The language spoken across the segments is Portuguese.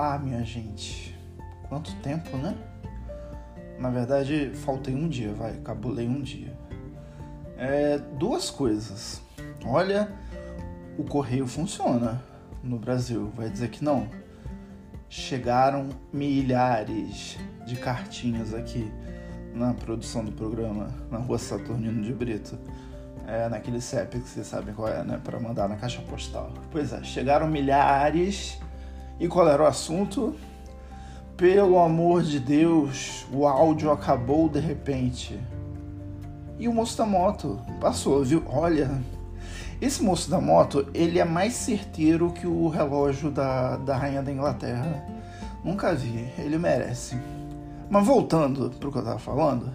lá, minha gente. Quanto tempo, né? Na verdade, faltei um dia, vai, cabulei um dia. É, duas coisas. Olha, o correio funciona no Brasil, vai dizer que não. Chegaram milhares de cartinhas aqui na produção do programa, na rua Saturnino de Brito. É, naquele CEP que vocês sabem qual é, né? Para mandar na caixa postal. Pois é, chegaram milhares. E qual era o assunto? Pelo amor de Deus, o áudio acabou de repente. E o moço da moto passou, viu? Olha, esse moço da moto, ele é mais certeiro que o relógio da, da rainha da Inglaterra. Nunca vi, ele merece. Mas voltando para o que eu estava falando,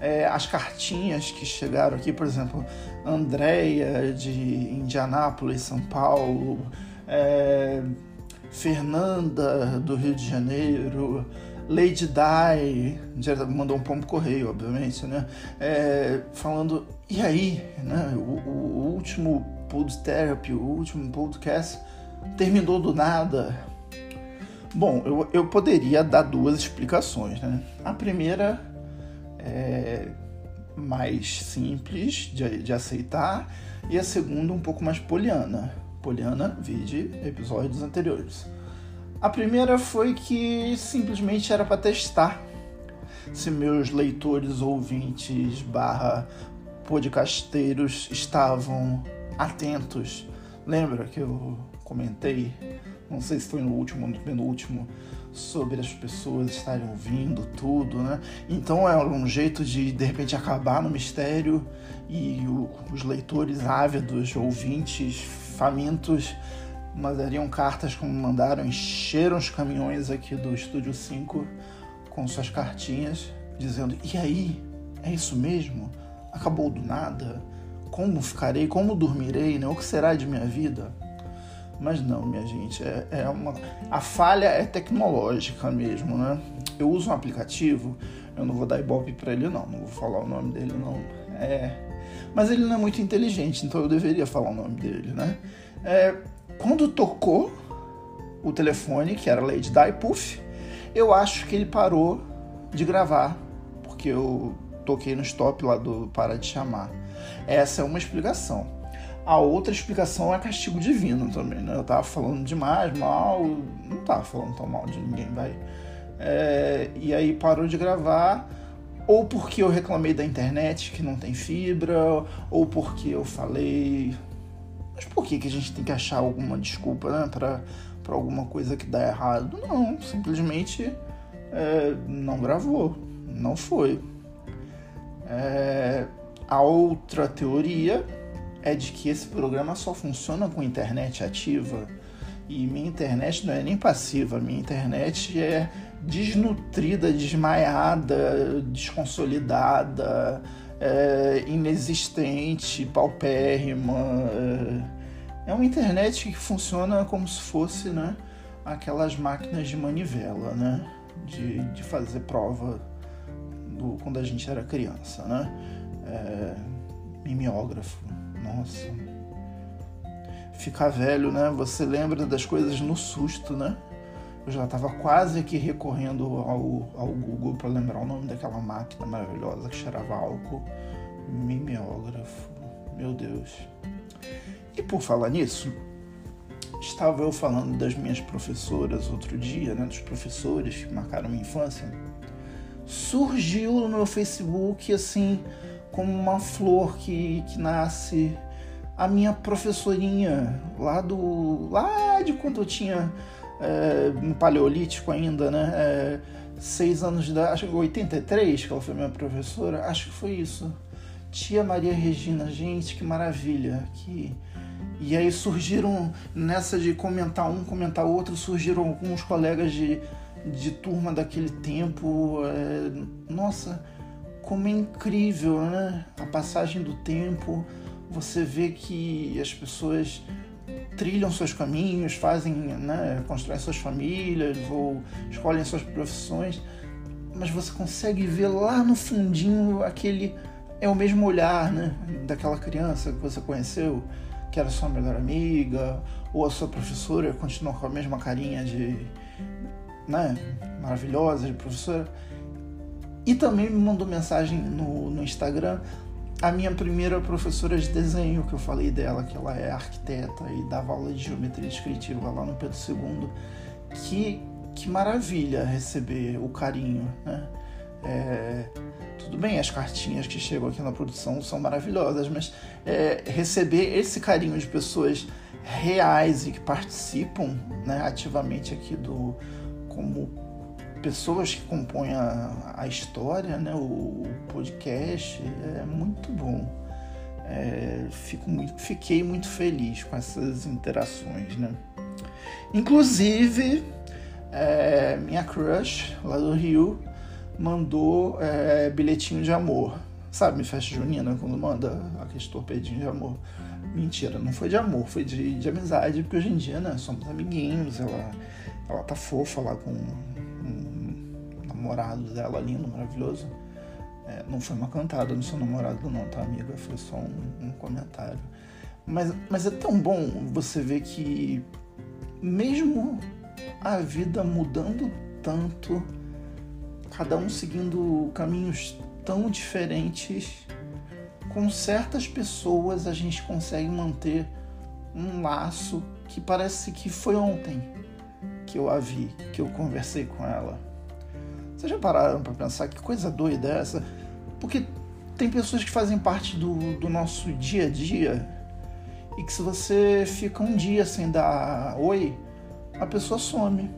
é, as cartinhas que chegaram aqui, por exemplo, Andréia de Indianápolis, São Paulo, é, Fernanda do Rio de Janeiro, Lady Di, mandou um pombo correio, obviamente, né? É, falando, e aí, né? O, o, último Pod Therapy, o último podcast terminou do nada. Bom, eu, eu poderia dar duas explicações, né? A primeira é mais simples de, de aceitar e a segunda um pouco mais poliana. Poliana, vide episódios anteriores. A primeira foi que simplesmente era para testar se meus leitores, ouvintes, barra podcasteiros estavam atentos. Lembra que eu comentei, não sei se foi no último ou no penúltimo, sobre as pessoas estarem ouvindo tudo, né? Então é um jeito de de repente acabar no mistério e o, os leitores ávidos, ouvintes famintos, mandariam cartas como mandaram, encheram os caminhões aqui do Estúdio 5 com suas cartinhas dizendo: "E aí? É isso mesmo? Acabou do nada? Como ficarei? Como dormirei? Né? O que será de minha vida?" Mas não, minha gente, é, é uma. A falha é tecnológica mesmo, né? Eu uso um aplicativo, eu não vou dar ibope para ele, não, não vou falar o nome dele, não. É. Mas ele não é muito inteligente, então eu deveria falar o nome dele, né? É, quando tocou o telefone, que era Lady Di, puff, eu acho que ele parou de gravar, porque eu toquei no stop lá do para de chamar. Essa é uma explicação. A outra explicação é castigo divino também, né? Eu tava falando demais, mal, não tava falando tão mal de ninguém, vai. É, e aí parou de gravar, ou porque eu reclamei da internet que não tem fibra, ou porque eu falei. Mas por que, que a gente tem que achar alguma desculpa, né? Pra alguma coisa que dá errado? Não, simplesmente é, não gravou, não foi. É, a outra teoria é de que esse programa só funciona com internet ativa e minha internet não é nem passiva, minha internet é desnutrida, desmaiada, desconsolidada, é inexistente, paupérrima. É uma internet que funciona como se fosse né, aquelas máquinas de manivela, né? De, de fazer prova do, quando a gente era criança, né? É, mimeógrafo nossa. Ficar velho, né? Você lembra das coisas no susto, né? Eu já estava quase aqui recorrendo ao, ao Google para lembrar o nome daquela máquina maravilhosa que cheirava álcool. Mimeógrafo. Meu Deus. E por falar nisso, estava eu falando das minhas professoras outro dia, né? Dos professores que marcaram minha infância. Surgiu no meu Facebook assim como uma flor que, que nasce a minha professorinha lá do lá de quando eu tinha é, no paleolítico ainda, né? É, seis anos de idade, acho que 83 que ela foi minha professora, acho que foi isso. Tia Maria Regina, gente, que maravilha, que e aí surgiram nessa de comentar um, comentar outro, surgiram alguns colegas de, de turma daquele tempo. É, nossa, como é incrível, né? A passagem do tempo, você vê que as pessoas trilham seus caminhos, fazem, né, constroem suas famílias ou escolhem suas profissões, mas você consegue ver lá no fundinho aquele é o mesmo olhar, né, daquela criança que você conheceu, que era sua melhor amiga, ou a sua professora continua com a mesma carinha de, né, maravilhosa de professora. E também me mandou mensagem no, no Instagram a minha primeira professora de desenho, que eu falei dela, que ela é arquiteta e dava aula de geometria descritiva lá no Pedro II. Que, que maravilha receber o carinho, né? É, tudo bem, as cartinhas que chegam aqui na produção são maravilhosas, mas é, receber esse carinho de pessoas reais e que participam né, ativamente aqui do como pessoas que compõem a, a história, né, o, o, podcast, é muito bom. É, fico muito, fiquei muito feliz com essas interações, né? Inclusive, é, minha crush lá do Rio mandou é, bilhetinho de amor. Sabe, festa junina, quando manda aqueles torpedinhos de amor. Mentira, não foi de amor, foi de, de amizade, porque hoje em dia, né, somos amiguinhos, ela, ela tá fofa lá com namorado dela, lindo, maravilhoso. É, não foi uma cantada no seu namorado, não, tá, amiga? Foi só um, um comentário. Mas, mas é tão bom você ver que, mesmo a vida mudando tanto, cada um seguindo caminhos tão diferentes, com certas pessoas a gente consegue manter um laço que parece que foi ontem que eu a vi, que eu conversei com ela. Vocês já pararam para pensar que coisa doida é essa? Porque tem pessoas que fazem parte do, do nosso dia a dia e que se você fica um dia sem dar oi, a pessoa some,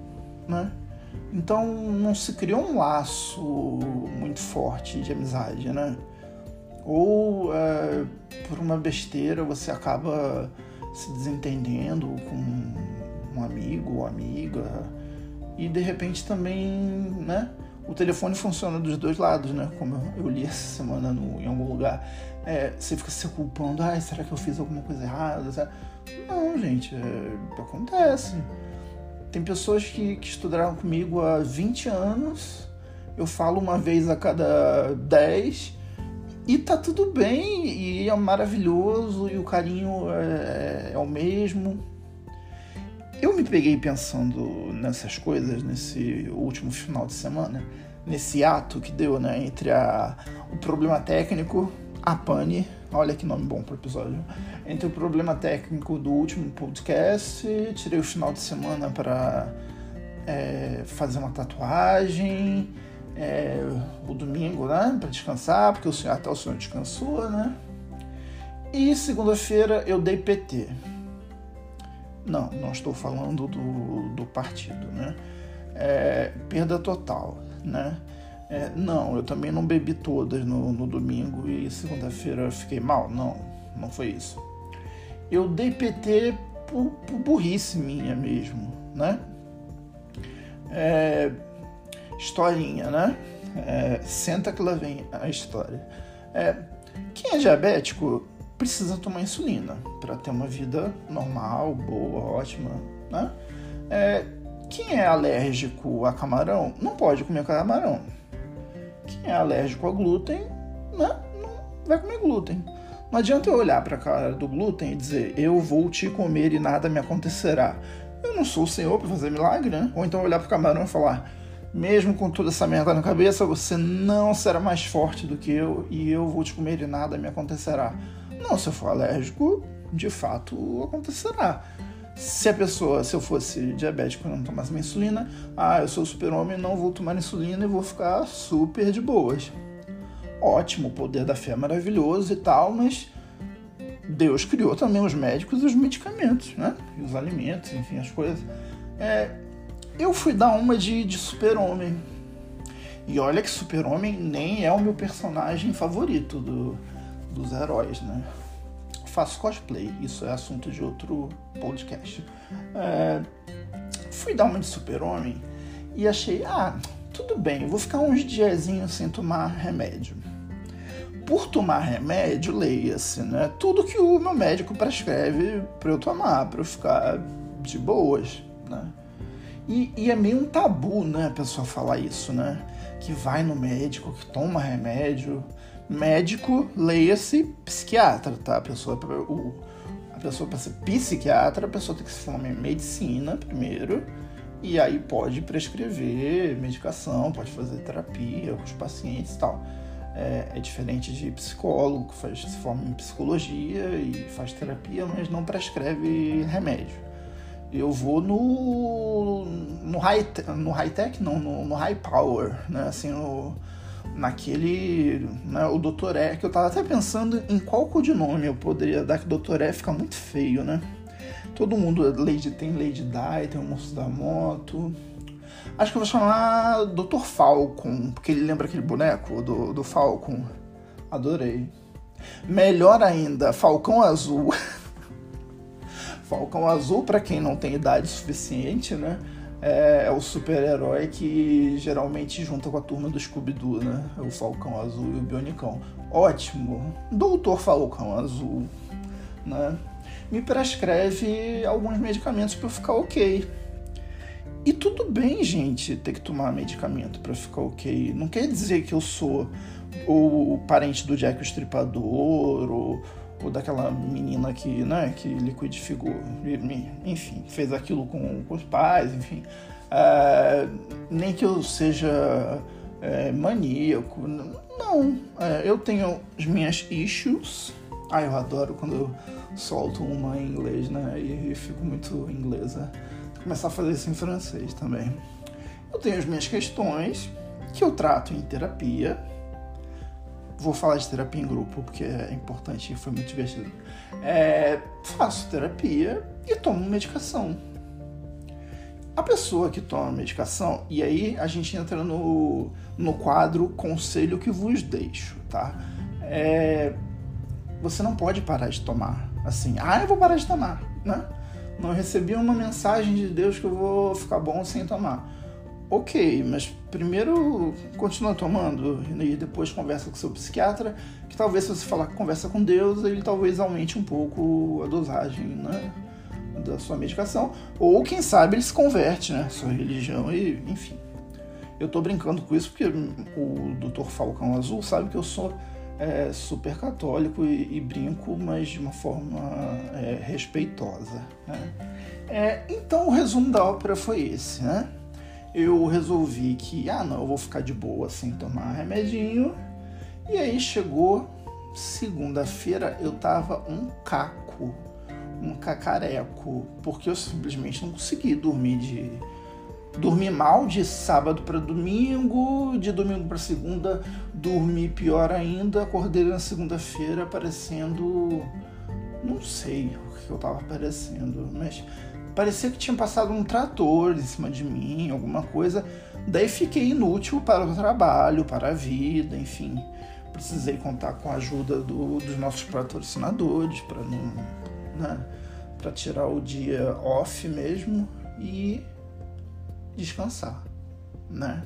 né? Então não se criou um laço muito forte de amizade, né? Ou é, por uma besteira você acaba se desentendendo com um amigo ou amiga e de repente também, né? O telefone funciona dos dois lados, né? Como eu li essa semana no, em algum lugar. É, você fica se culpando, ah, será que eu fiz alguma coisa errada? Não, gente, é, acontece. Tem pessoas que, que estudaram comigo há 20 anos, eu falo uma vez a cada 10 e tá tudo bem, e é maravilhoso, e o carinho é, é o mesmo. Eu me peguei pensando nessas coisas nesse último final de semana, nesse ato que deu né, entre a, o problema técnico, a pane Olha que nome bom para o episódio. Entre o problema técnico do último podcast, tirei o final de semana para é, fazer uma tatuagem, é, o domingo, né, para descansar, porque o senhor, até o senhor descansou, né? E segunda-feira eu dei PT. Não, não estou falando do, do partido, né? É, perda total, né? É, não, eu também não bebi todas no, no domingo e segunda-feira fiquei mal. Não, não foi isso. Eu dei PT por, por burrice minha mesmo, né? É, historinha, né? É, senta que lá vem a história. É, quem é diabético precisa tomar insulina para ter uma vida normal, boa, ótima, né? É, quem é alérgico a camarão não pode comer camarão quem é alérgico ao glúten, né, não vai comer glúten. Não adianta eu olhar para a cara do glúten e dizer eu vou te comer e nada me acontecerá. Eu não sou o Senhor para fazer milagre, né? Ou então olhar para o camarão e falar mesmo com toda essa merda na cabeça, você não será mais forte do que eu e eu vou te comer e nada me acontecerá. Não, se eu for alérgico, de fato acontecerá. Se a pessoa, se eu fosse diabético e não tomasse minha insulina, ah, eu sou super-homem, não vou tomar insulina e vou ficar super de boas. Ótimo, o poder da fé é maravilhoso e tal, mas Deus criou também os médicos e os medicamentos, né? E os alimentos, enfim, as coisas. É, eu fui dar uma de, de super-homem. E olha que super-homem nem é o meu personagem favorito do, dos heróis, né? faço cosplay, isso é assunto de outro podcast. É, fui dar uma de super-homem e achei, ah, tudo bem, eu vou ficar uns diazinhos sem tomar remédio. Por tomar remédio, leia-se, né? Tudo que o meu médico prescreve para eu tomar, para eu ficar de boas, né? E, e, é meio um tabu, né, a pessoa falar isso, né? Que vai no médico, que toma remédio médico, leia-se psiquiatra, tá? A pessoa, o, a pessoa, para ser psiquiatra, a pessoa tem que se formar em medicina primeiro, e aí pode prescrever medicação, pode fazer terapia com os pacientes e tal. É, é, diferente de psicólogo, que faz, se forma em psicologia e faz terapia, mas não prescreve remédio. Eu vou no, no high, no high tech, não, no, no high power, né? Assim, no, naquele. Né, o. E, que eu tava até pensando em qual codinome eu poderia dar, que Dr. E fica muito feio, né? Todo mundo Lady, tem Lady Di, tem o Moço da Moto. Acho que eu vou chamar Dr. Falcon, porque ele lembra aquele boneco do, do Falcon. Adorei. Melhor ainda, Falcão Azul. Falcão Azul, para quem não tem idade suficiente, né? É, é o super-herói que geralmente junta com a turma do Scooby-Doo, né? O Falcão Azul e o Bionicão. Ótimo! Doutor Falcão Azul, né? Me prescreve alguns medicamentos para ficar ok. E tudo bem, gente, ter que tomar medicamento para ficar ok. Não quer dizer que eu sou o parente do Jack o Estripador ou daquela menina que, né, que liquidificou, enfim, fez aquilo com, com os pais, enfim. É, nem que eu seja é, maníaco, não. É, eu tenho as minhas issues. Ah, eu adoro quando eu solto uma em inglês, né, e fico muito inglesa. Vou começar a fazer isso em francês também. Eu tenho as minhas questões que eu trato em terapia, vou falar de terapia em grupo porque é importante e foi muito divertido. É, faço terapia e tomo medicação. A pessoa que toma medicação, e aí a gente entra no, no quadro conselho que vos deixo, tá? É, você não pode parar de tomar. Assim, ah, eu vou parar de tomar, né? Não recebi uma mensagem de Deus que eu vou ficar bom sem tomar ok, mas primeiro continua tomando e depois conversa com seu psiquiatra, que talvez se você falar que conversa com Deus, ele talvez aumente um pouco a dosagem, né? Da sua medicação, ou quem sabe ele se converte, né? Sua religião e enfim. Eu tô brincando com isso porque o Dr. Falcão Azul sabe que eu sou é, super católico e, e, brinco, mas de uma forma é, respeitosa. Né? É, então o resumo da ópera foi esse, né? Eu resolvi que, ah, não, eu vou ficar de boa sem tomar remedinho. E aí chegou segunda-feira, eu tava um caco, um cacareco, porque eu simplesmente não consegui dormir de dormir mal de sábado para domingo, de domingo para segunda dormi pior ainda, acordei na segunda-feira parecendo não sei o que eu tava parecendo, mas parecia que tinha passado um trator em cima de mim, alguma coisa. Daí fiquei inútil para o trabalho, para a vida, enfim. Precisei contar com a ajuda do, dos nossos patrocinadores para não, né, para tirar o dia off mesmo e descansar, né?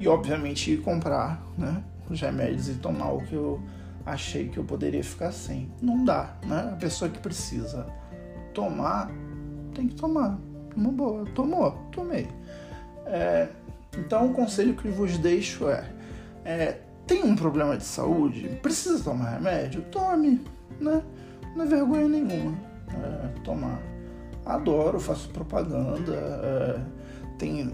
E obviamente comprar, né, os remédios e tomar o que eu achei que eu poderia ficar sem. Não dá, né? A pessoa que precisa tomar tem que tomar. Uma boa. Tomou? Tomei. É, então, o conselho que vos deixo é, é: tem um problema de saúde? Precisa tomar remédio? Tome, né? Não é vergonha nenhuma é, tomar. Adoro, faço propaganda. É, tem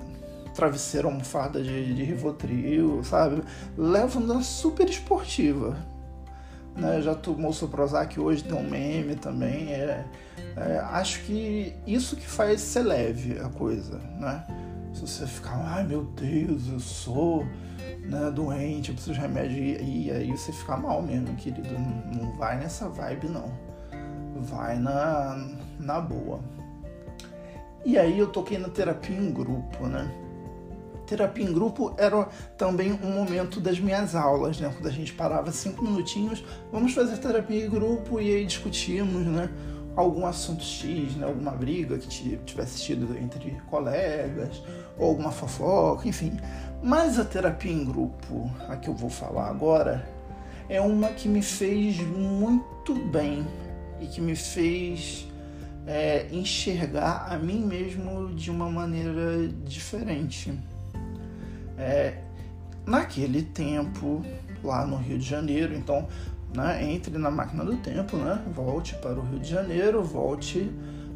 travesseiro, almofada de, de Rivotril, sabe? Levo na super esportiva né? Já tomou seu Prozac hoje, tem um meme também. É, é, acho que isso que faz ser leve a coisa, né? Se você ficar, ai meu Deus, eu sou né, doente, eu preciso de remédio, e, aí você fica mal mesmo, querido. Não vai nessa vibe, não. Vai na, na boa. E aí eu toquei na terapia em grupo, né? terapia em grupo era também um momento das minhas aulas, né? Quando a gente parava cinco minutinhos, vamos fazer terapia em grupo e aí discutimos, né? Algum assunto X, né? Alguma briga que tivesse tido entre colegas, ou alguma fofoca, enfim. Mas a terapia em grupo, a que eu vou falar agora, é uma que me fez muito bem e que me fez é, enxergar a mim mesmo de uma maneira diferente. É, naquele tempo, lá no Rio de Janeiro, então né? Entre na máquina do tempo, né? Volte para o Rio de Janeiro, volte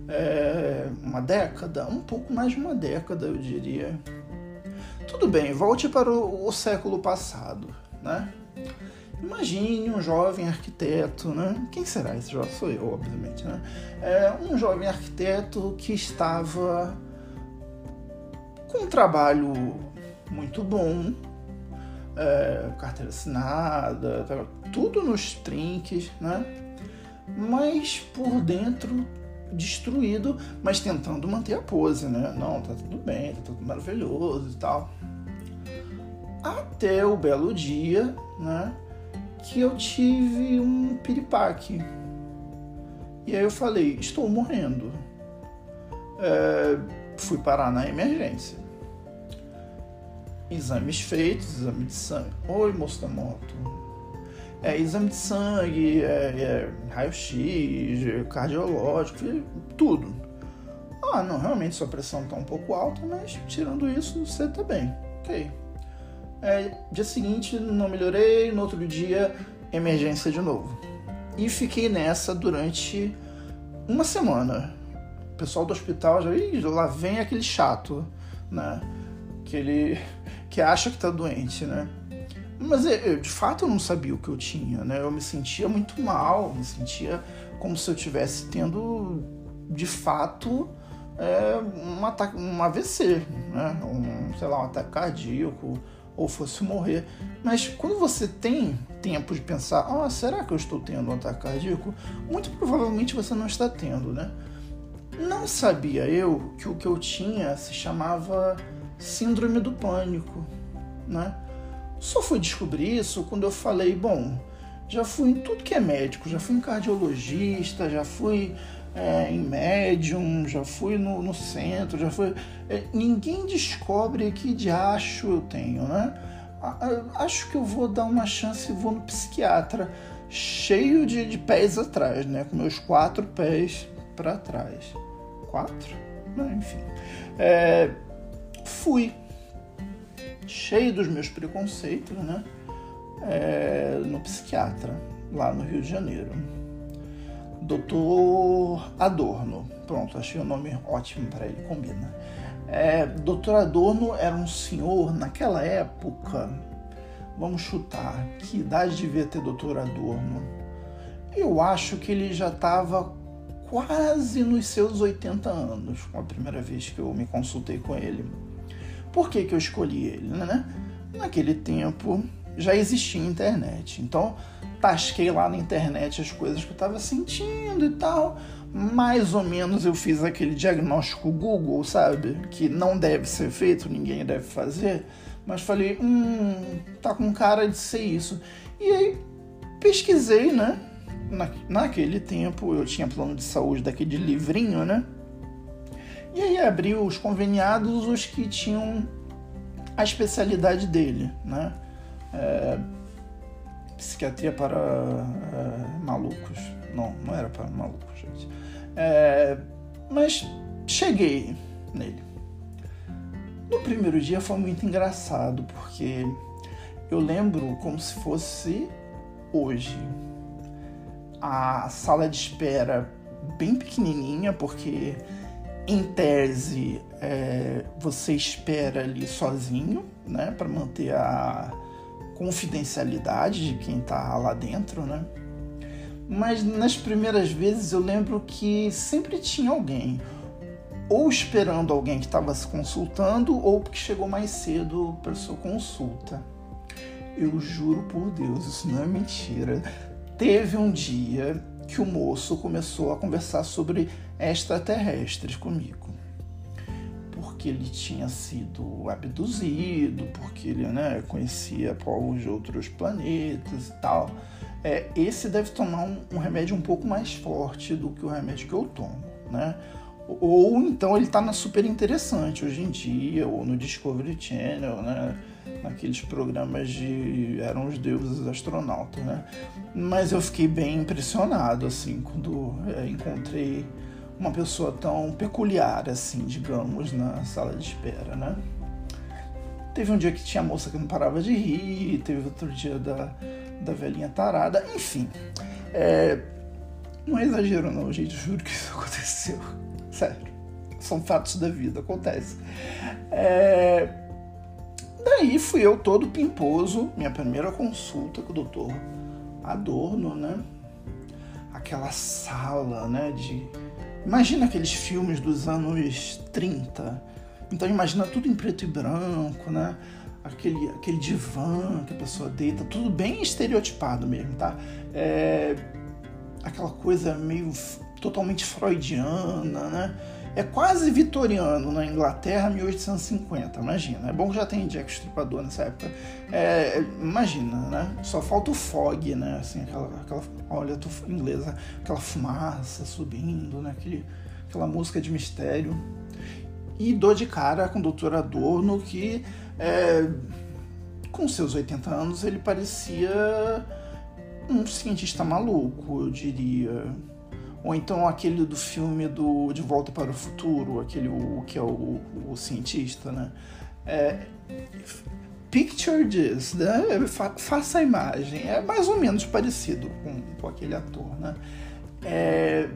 é, uma década, um pouco mais de uma década, eu diria. Tudo bem, volte para o, o século passado, né? Imagine um jovem arquiteto, né? Quem será esse jovem? Sou eu, obviamente, né? É um jovem arquiteto que estava com um trabalho muito bom, é, carteira assinada, tudo nos trinques, né? Mas por dentro destruído, mas tentando manter a pose, né? Não, tá tudo bem, tá tudo maravilhoso e tal. Até o belo dia, né? Que eu tive um piripaque. E aí eu falei, estou morrendo. É, fui parar na emergência. Exames feitos, exame de sangue. Oi, moço da moto. É, exame de sangue, é, é, raio-x, cardiológico, tudo. Ah, não, realmente sua pressão está um pouco alta, mas tirando isso, você está bem. Ok. É, dia seguinte, não melhorei, no outro dia, emergência de novo. E fiquei nessa durante uma semana. O pessoal do hospital já, Ih, lá vem aquele chato, né? Que ele que acha que tá doente, né? Mas eu, de fato eu não sabia o que eu tinha, né? Eu me sentia muito mal, me sentia como se eu tivesse tendo de fato é, um ataque, um AVC, né? Um, sei lá, um ataque cardíaco ou fosse morrer. Mas quando você tem tempo de pensar, ah, será que eu estou tendo um ataque cardíaco? Muito provavelmente você não está tendo, né? Não sabia eu que o que eu tinha se chamava síndrome do pânico, né? Só fui descobrir isso quando eu falei, bom, já fui em tudo que é médico, já fui em cardiologista, já fui é, em médium, já fui no, no centro, já fui. É, ninguém descobre que de acho eu tenho, né? Acho que eu vou dar uma chance e vou no psiquiatra, cheio de, de pés atrás, né? Com meus quatro pés para trás. Quatro? Enfim. É, fui cheio dos meus preconceitos, né? É, no psiquiatra, lá no Rio de Janeiro. Doutor Adorno. Pronto, achei o um nome ótimo para ele, combina. É, Doutor Adorno era um senhor, naquela época, vamos chutar, que idade devia ter Doutor Adorno? Eu acho que ele já estava quase nos seus 80 anos, com a primeira vez que eu me consultei com ele. Por que, que eu escolhi ele? Né? Naquele tempo já existia internet, então tasquei lá na internet as coisas que eu estava sentindo e tal. Mais ou menos eu fiz aquele diagnóstico Google, sabe? Que não deve ser feito, ninguém deve fazer. Mas falei, hum, tá com cara de ser isso. E aí pesquisei, né? Na, naquele tempo eu tinha plano de saúde daquele livrinho, né? E aí abriu os conveniados, os que tinham a especialidade dele, né? É, psiquiatria para é, malucos. Não, não era para malucos, gente. É, mas cheguei nele. No primeiro dia foi muito engraçado, porque eu lembro como se fosse hoje. A sala de espera bem pequenininha, porque em tese, é, você espera ali sozinho, né, para manter a confidencialidade de quem está lá dentro, né? Mas nas primeiras vezes eu lembro que sempre tinha alguém, ou esperando alguém que estava se consultando, ou que chegou mais cedo para sua consulta. Eu juro por Deus, isso não é mentira. Teve um dia que o moço começou a conversar sobre extraterrestres comigo. Porque ele tinha sido abduzido, porque ele né, conhecia povos de outros planetas e tal. É, esse deve tomar um, um, remédio um pouco mais forte do que o remédio que eu tomo, né? Ou então ele está na super interessante hoje em dia, ou no Discovery Channel, né? naqueles programas de eram os deuses astronautas, né? Mas eu fiquei bem impressionado assim quando é, encontrei uma pessoa tão peculiar assim, digamos, na sala de espera, né? Teve um dia que tinha moça que não parava de rir, teve outro dia da, da velhinha tarada. Enfim, é, não é exagero não, gente, juro que isso aconteceu. Sério, são fatos da vida, acontece. É, daí fui eu todo pimposo, minha primeira consulta com o doutor Adorno, né? Aquela sala, né, de... Imagina aqueles filmes dos anos 30. Então imagina tudo em preto e branco, né? aquele, aquele divã que a pessoa deita, tudo bem estereotipado mesmo, tá? É, aquela coisa meio totalmente freudiana, né? É quase vitoriano na Inglaterra, 1850, imagina. É bom que já tem Jack Stripador nessa época. É, imagina, né? Só falta o fog, né? Assim, aquela, aquela olha, inglesa, aquela fumaça subindo, né? Aquele, aquela música de mistério. E dou de cara com o Dr. Adorno, que é, com seus 80 anos, ele parecia um cientista maluco, eu diria. Ou então aquele do filme do De Volta para o Futuro, aquele o, que é o, o cientista, né? É, picture this, né? Fa faça a imagem. É mais ou menos parecido com, com aquele ator, né? É,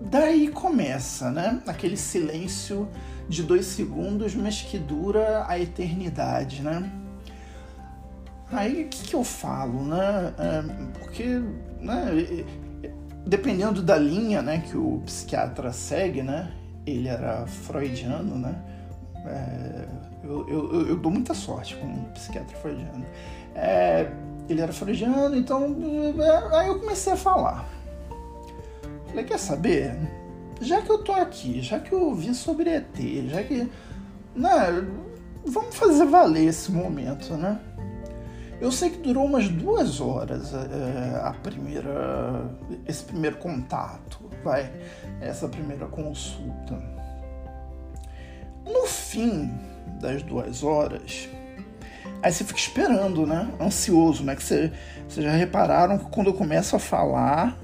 daí começa, né? Aquele silêncio de dois segundos, mas que dura a eternidade, né? Aí o que, que eu falo, né? É, porque, né, dependendo da linha né, que o psiquiatra segue, né? Ele era freudiano, né? É, eu, eu, eu, dou muita sorte com um psiquiatra freudiano. É, ele era freudiano, então é, aí eu comecei a falar. Falei, quer saber? já que eu tô aqui, já que eu ouvi sobre ET, já que. Né, vamos fazer valer esse momento, né? Eu sei que durou umas duas horas é, a primeira, esse primeiro contato, vai, essa primeira consulta. No fim das duas horas, aí você fica esperando, né? Ansioso, né? Que você, vocês já repararam que quando eu começo a falar,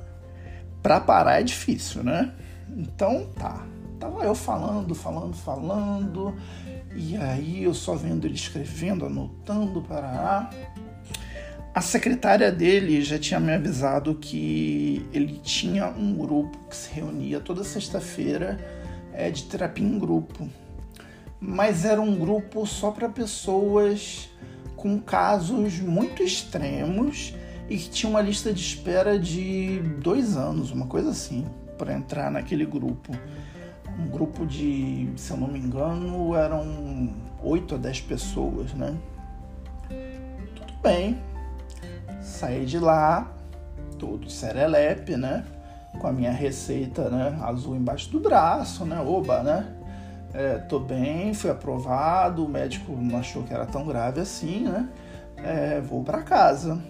para parar é difícil, né? Então tá. Tava eu falando, falando, falando, e aí eu só vendo ele escrevendo, anotando para a secretária dele já tinha me avisado que ele tinha um grupo que se reunia toda sexta-feira é, de terapia em grupo. Mas era um grupo só para pessoas com casos muito extremos e que tinha uma lista de espera de dois anos, uma coisa assim para entrar naquele grupo. Um grupo de, se eu não me engano, eram 8 a 10 pessoas, né? Tudo bem. Saí de lá, todo serelepe, né? Com a minha receita né? azul embaixo do braço, né? Oba, né? É, tô bem, fui aprovado, o médico não achou que era tão grave assim, né? É, vou para casa.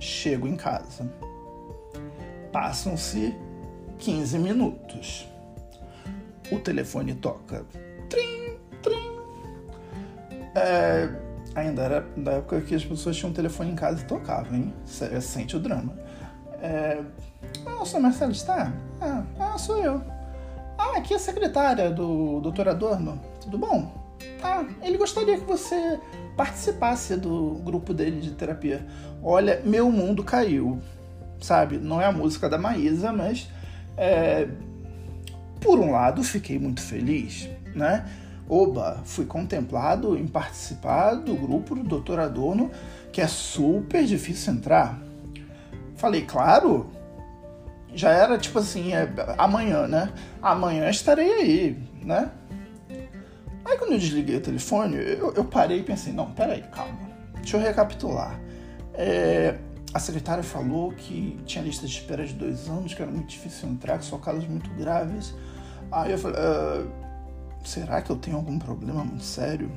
Chego em casa. Passam-se 15 minutos. O telefone toca. Trim, trim. É, ainda era da época que as pessoas tinham um telefone em casa e tocavam, hein? Sente o drama. É, ah, senhor Marcelo está? Ah, ah, sou eu. Ah, aqui é a secretária do doutor Adorno. Tudo bom? Ah, ele gostaria que você participasse do grupo dele de terapia. Olha, meu mundo caiu sabe? Não é a música da Maísa, mas é, por um lado fiquei muito feliz, né? Oba, fui contemplado em participar do grupo do Dr. Adorno, que é super difícil entrar. Falei, claro, já era tipo assim, é, amanhã, né? Amanhã estarei aí, né? Aí quando eu desliguei o telefone, eu, eu parei e pensei, não, peraí, calma, deixa eu recapitular. É, a secretária falou que tinha lista de espera de dois anos, que era muito difícil entrar, que só casos muito graves. Aí eu falei, uh, será que eu tenho algum problema muito sério?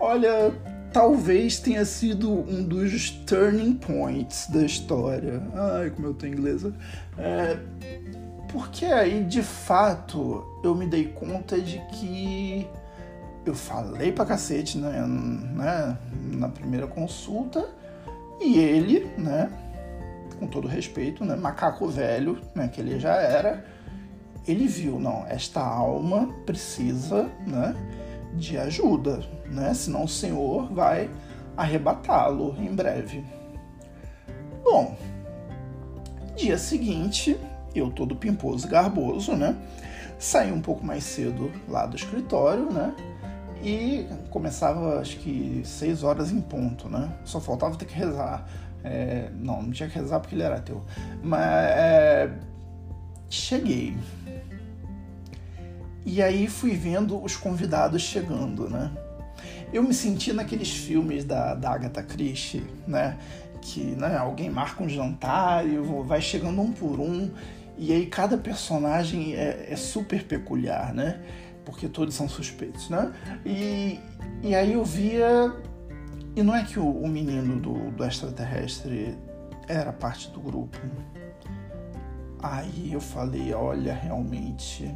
Olha, talvez tenha sido um dos turning points da história. Ai, como eu tô inglesa. É, porque aí, de fato, eu me dei conta de que eu falei pra cacete né, né, na primeira consulta e ele, né, com todo respeito, né, macaco velho, né, que ele já era, ele viu, não, esta alma precisa, né, de ajuda, né, senão o senhor vai arrebatá-lo em breve. Bom, dia seguinte, eu todo pimposo e garboso, né? Saí um pouco mais cedo lá do escritório, né? E começava, acho que, seis horas em ponto, né? Só faltava ter que rezar. É, não, não tinha que rezar porque ele era ateu. Mas é, cheguei. E aí fui vendo os convidados chegando, né? Eu me senti naqueles filmes da, da Agatha Christie, né? Que né, alguém marca um jantar e vai chegando um por um, e aí cada personagem é, é super peculiar, né? Porque todos são suspeitos, né? E, e aí eu via. E não é que o, o menino do, do extraterrestre era parte do grupo. Aí eu falei, olha, realmente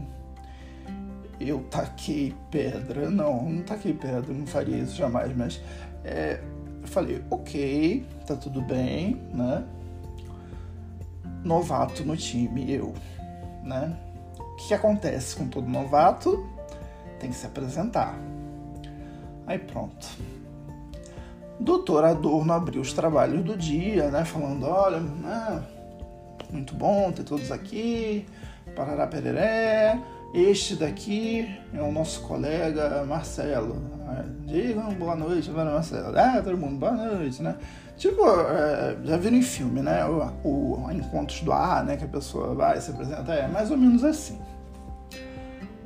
eu taquei pedra. Não, não taquei pedra, não faria isso jamais, mas é, eu falei, ok, tá tudo bem, né? Novato no time, eu, né? O que, acontece com todo novato? Tem que se apresentar. Aí pronto. Doutor Adorno abriu os trabalhos do dia, né? Falando, olha, né? muito bom ter todos aqui, parará pereré. Este daqui é o nosso colega Marcelo. Digam boa noite para Marcelo. Ah, todo mundo, boa noite, né? Tipo, é, já viram em filme, né? O, o Encontros do Ar, né? Que a pessoa vai se apresenta. É mais ou menos assim.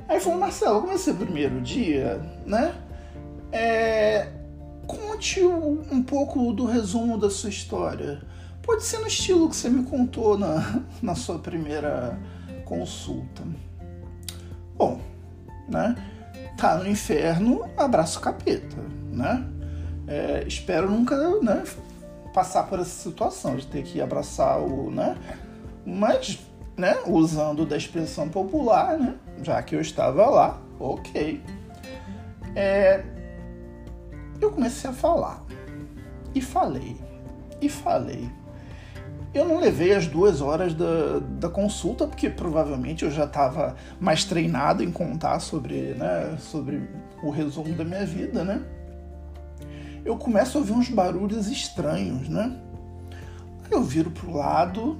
Aí falou, Marcelo, como é seu primeiro dia, né? É, conte um pouco do resumo da sua história. Pode ser no estilo que você me contou na, na sua primeira consulta. Bom, né? Tá no inferno, abraço capeta, né? É, espero nunca né, passar por essa situação de ter que abraçar o, né? Mas, né, usando da expressão popular, né? Já que eu estava lá, ok. É, eu comecei a falar. E falei. E falei. Eu não levei as duas horas da, da consulta, porque provavelmente eu já estava mais treinado em contar sobre, né, sobre o resumo da minha vida, né? Eu começo a ouvir uns barulhos estranhos, né? Aí eu viro pro lado,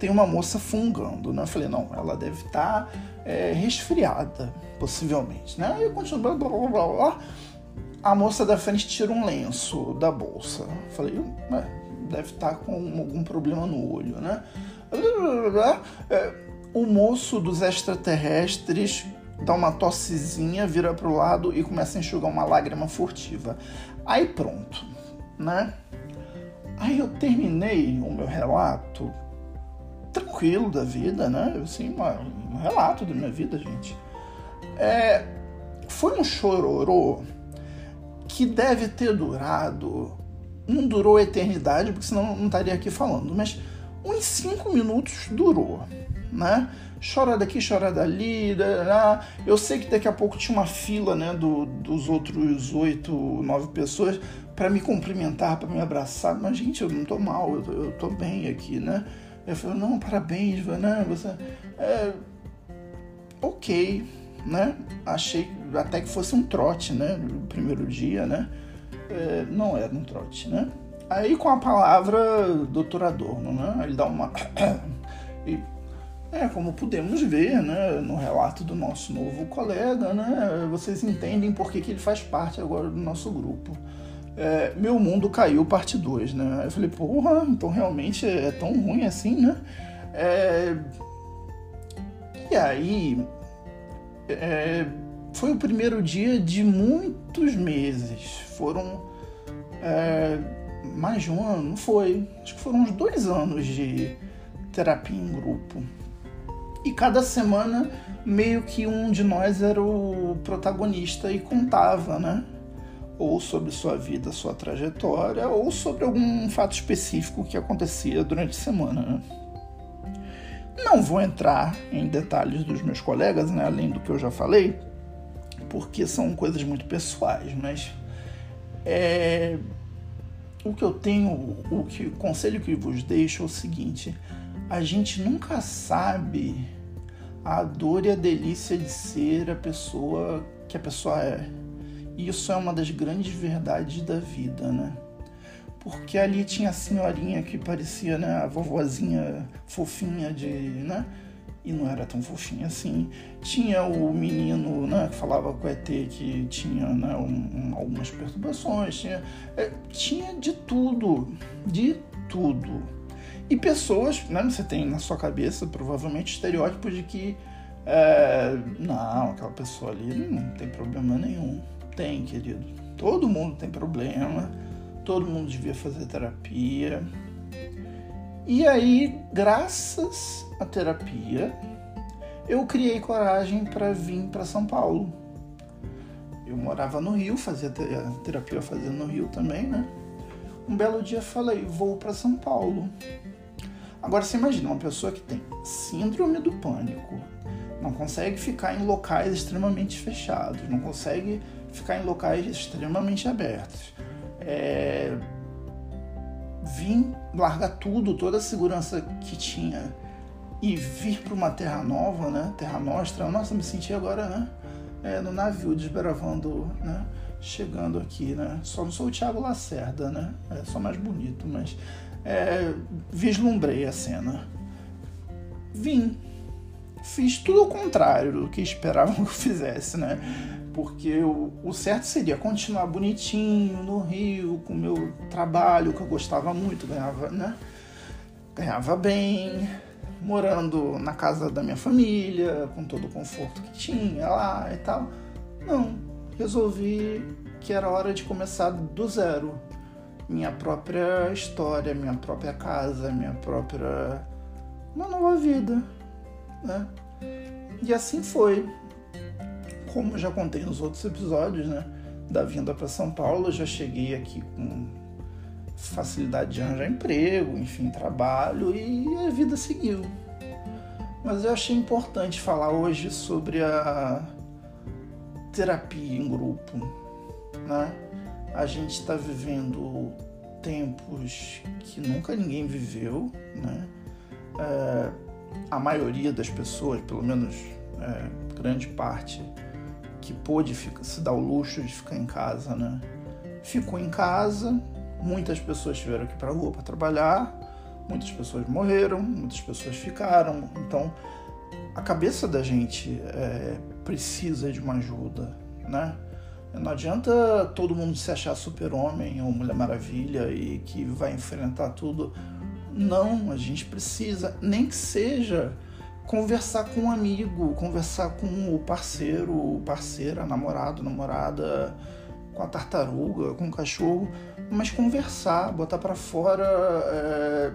tem uma moça fungando, né? Eu falei, não, ela deve estar tá, é, resfriada, possivelmente, né? Aí eu continuo, blá, blá, blá, blá. A moça da frente tira um lenço da bolsa. Eu falei, ué, deve estar com algum problema no olho, né? É, o moço dos extraterrestres dá uma tossezinha, vira pro lado e começa a enxugar uma lágrima furtiva. Aí pronto, né? Aí eu terminei o meu relato tranquilo da vida, né? Assim, um relato da minha vida, gente. É, foi um chororô que deve ter durado não durou a eternidade, porque senão não estaria aqui falando, mas uns cinco minutos durou, né? Chora daqui, chora dali, eu sei que daqui a pouco tinha uma fila, né, do, dos outros oito, nove pessoas para me cumprimentar, para me abraçar, mas gente, eu não tô mal, eu tô, eu tô bem aqui, né? Eu falei, não, parabéns, né? Você, é, ok, né? Achei até que fosse um trote, né? No primeiro dia, né? É, não era um trote, né? Aí com a palavra doutor Adorno, né? Ele dá uma... e, é, como podemos ver, né, no relato do nosso novo colega, né, vocês entendem por que, que ele faz parte agora do nosso grupo. É, Meu Mundo Caiu, parte 2, né? Eu falei, porra, então realmente é tão ruim assim, né? É... E aí, é foi o primeiro dia de muitos meses. Foram é, mais de um ano, não foi? Acho que foram uns dois anos de terapia em grupo. E cada semana meio que um de nós era o protagonista e contava, né? Ou sobre sua vida, sua trajetória, ou sobre algum fato específico que acontecia durante a semana. Né? Não vou entrar em detalhes dos meus colegas, né? além do que eu já falei, porque são coisas muito pessoais, mas é, o que eu tenho, o, que, o conselho que vos deixo é o seguinte: a gente nunca sabe a dor e a delícia de ser a pessoa que a pessoa é. isso é uma das grandes verdades da vida, né? Porque ali tinha a senhorinha que parecia, né, a vovozinha fofinha de, né? E não era tão fofinha assim. Tinha o menino, né, que falava com o ET que tinha, né, um, algumas perturbações, tinha, é, tinha de tudo, de tudo. E pessoas, né, você tem na sua cabeça provavelmente estereótipos de que é, não, aquela pessoa ali não tem problema nenhum. Tem, querido. Todo mundo tem problema, todo mundo devia fazer terapia. E aí, graças à terapia, eu criei coragem para vir para São Paulo. Eu morava no Rio, fazia terapia eu fazia no Rio também, né? Um belo dia falei, vou para São Paulo. Agora você imagina uma pessoa que tem síndrome do pânico, não consegue ficar em locais extremamente fechados, não consegue ficar em locais extremamente abertos. É... Vim largar tudo, toda a segurança que tinha e vir para uma terra nova, né? Terra Nostra. Nossa, me senti agora, né? É, no navio desbravando, né? Chegando aqui, né? Só não sou o Thiago Lacerda, né? É só mais bonito, mas é, vislumbrei a cena. Vim fiz tudo ao contrário do que esperavam que eu fizesse, né? Porque o, o certo seria continuar bonitinho no Rio, com o meu trabalho, que eu gostava muito, ganhava, né? Ganhava bem, morando na casa da minha família, com todo o conforto que tinha lá e tal. Não, resolvi que era hora de começar do zero. Minha própria história, minha própria casa, minha própria. uma nova vida né? E assim foi. Como já contei nos outros episódios, né? Da vinda para São Paulo, eu já cheguei aqui com facilidade de arranjar emprego, enfim, trabalho e a vida seguiu. Mas eu achei importante falar hoje sobre a terapia em grupo, né? A gente está vivendo tempos que nunca ninguém viveu, né? É, a maioria das pessoas, pelo menos é, grande parte, que pôde ficar, se dar o luxo de ficar em casa, né? Ficou em casa, muitas pessoas tiveram que ir para a rua para trabalhar, muitas pessoas morreram, muitas pessoas ficaram. Então, a cabeça da gente é, precisa de uma ajuda, né? Não adianta todo mundo se achar super-homem ou Mulher Maravilha e que vai enfrentar tudo não, a gente precisa, nem que seja conversar com um amigo, conversar com o parceiro, parceira, namorado, namorada, com a tartaruga, com o cachorro, mas conversar, botar para fora, é,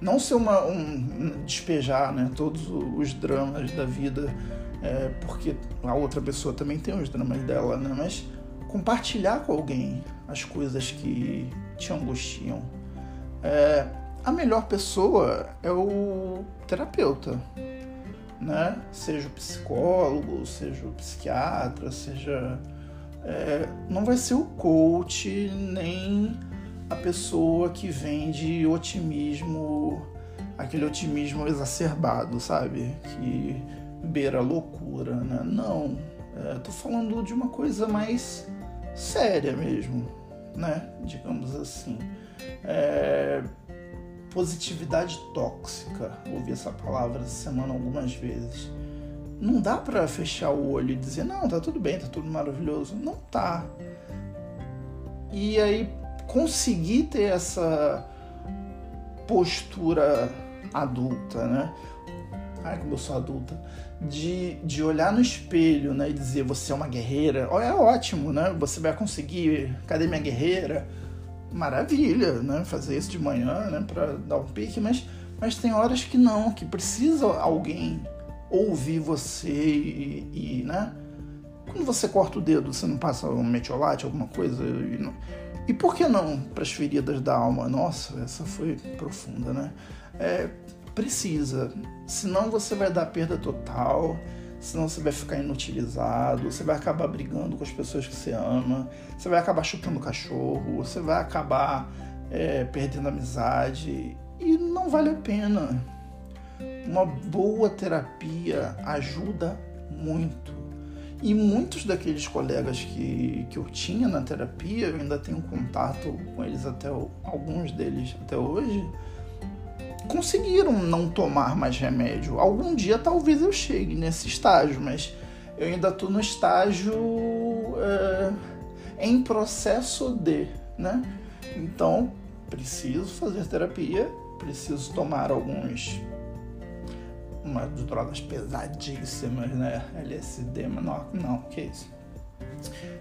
não ser uma um, despejar, né, todos os dramas da vida, é, porque a outra pessoa também tem os dramas dela, né, mas compartilhar com alguém as coisas que te angustiam. É, a melhor pessoa é o terapeuta, né? Seja o psicólogo, seja o psiquiatra, seja. É, não vai ser o coach nem a pessoa que vende otimismo, aquele otimismo exacerbado, sabe? Que beira a loucura, né? Não. É, tô falando de uma coisa mais séria mesmo, né? Digamos assim. É, positividade tóxica. Ouvi essa palavra essa semana algumas vezes. Não dá para fechar o olho e dizer, não, tá tudo bem, tá tudo maravilhoso. Não tá. E aí conseguir ter essa postura adulta, né? Ai, como eu sou adulta. De, de olhar no espelho, né? E dizer, você é uma guerreira. Olha, é ótimo, né? Você vai conseguir. Cadê minha guerreira? Maravilha, né? Fazer isso de manhã, né? Para dar um pique, mas, mas tem horas que não, que precisa alguém ouvir você e, e né? Quando você corta o dedo, você não passa um metiolate, alguma coisa? E, não... e por que não para as feridas da alma? Nossa, essa foi profunda, né? É, precisa, senão você vai dar perda total senão você vai ficar inutilizado, você vai acabar brigando com as pessoas que você ama, você vai acabar chutando cachorro, você vai acabar é, perdendo amizade e não vale a pena. Uma boa terapia ajuda muito. E muitos daqueles colegas que, que eu tinha na terapia, eu ainda tenho contato com eles até alguns deles até hoje, conseguiram não tomar mais remédio. Algum dia talvez eu chegue nesse estágio, mas eu ainda estou no estágio é, em processo de, né? Então preciso fazer terapia, preciso tomar alguns umas drogas pesadíssimas, né? LSD, mas não, não, que isso?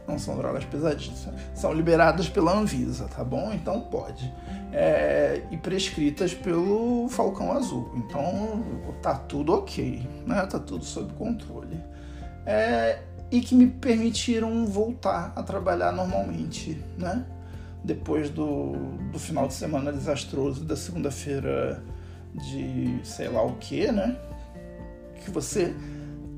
Não são drogas pesadíssimas. São liberadas pela Anvisa, tá bom? Então pode. É, e prescritas pelo Falcão Azul. Então tá tudo ok, né? Tá tudo sob controle. É, e que me permitiram voltar a trabalhar normalmente, né? Depois do, do final de semana desastroso da segunda-feira de sei lá o que, né? Que você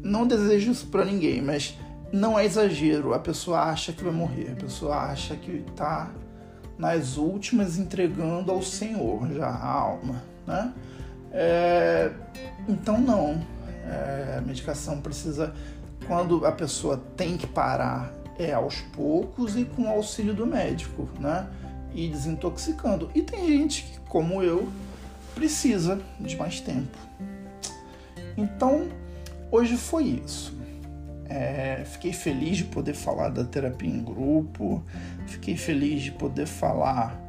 não deseja isso para ninguém, mas não é exagero. A pessoa acha que vai morrer, a pessoa acha que está nas últimas entregando ao Senhor já a alma, né? É, então não, é, a medicação precisa, quando a pessoa tem que parar, é aos poucos e com o auxílio do médico, né? E desintoxicando. E tem gente que, como eu, precisa de mais tempo. Então, hoje foi isso. É, fiquei feliz de poder falar da terapia em grupo, fiquei feliz de poder falar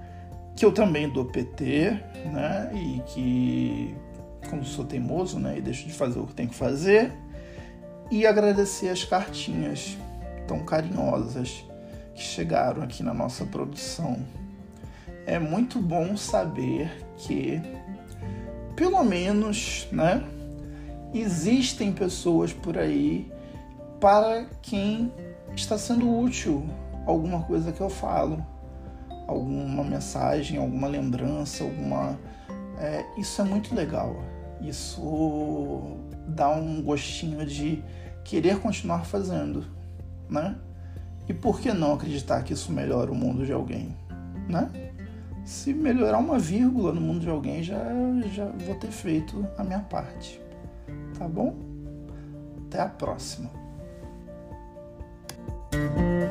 que eu também dou PT, né? E que, como sou teimoso, né? E deixo de fazer o que tenho que fazer. E agradecer as cartinhas tão carinhosas que chegaram aqui na nossa produção. É muito bom saber que, pelo menos, né? Existem pessoas por aí para quem está sendo útil alguma coisa que eu falo, alguma mensagem, alguma lembrança, alguma. É, isso é muito legal. Isso dá um gostinho de querer continuar fazendo, né? E por que não acreditar que isso melhora o mundo de alguém, né? Se melhorar uma vírgula no mundo de alguém, já, já vou ter feito a minha parte. Tá bom? Até a próxima. Thank you.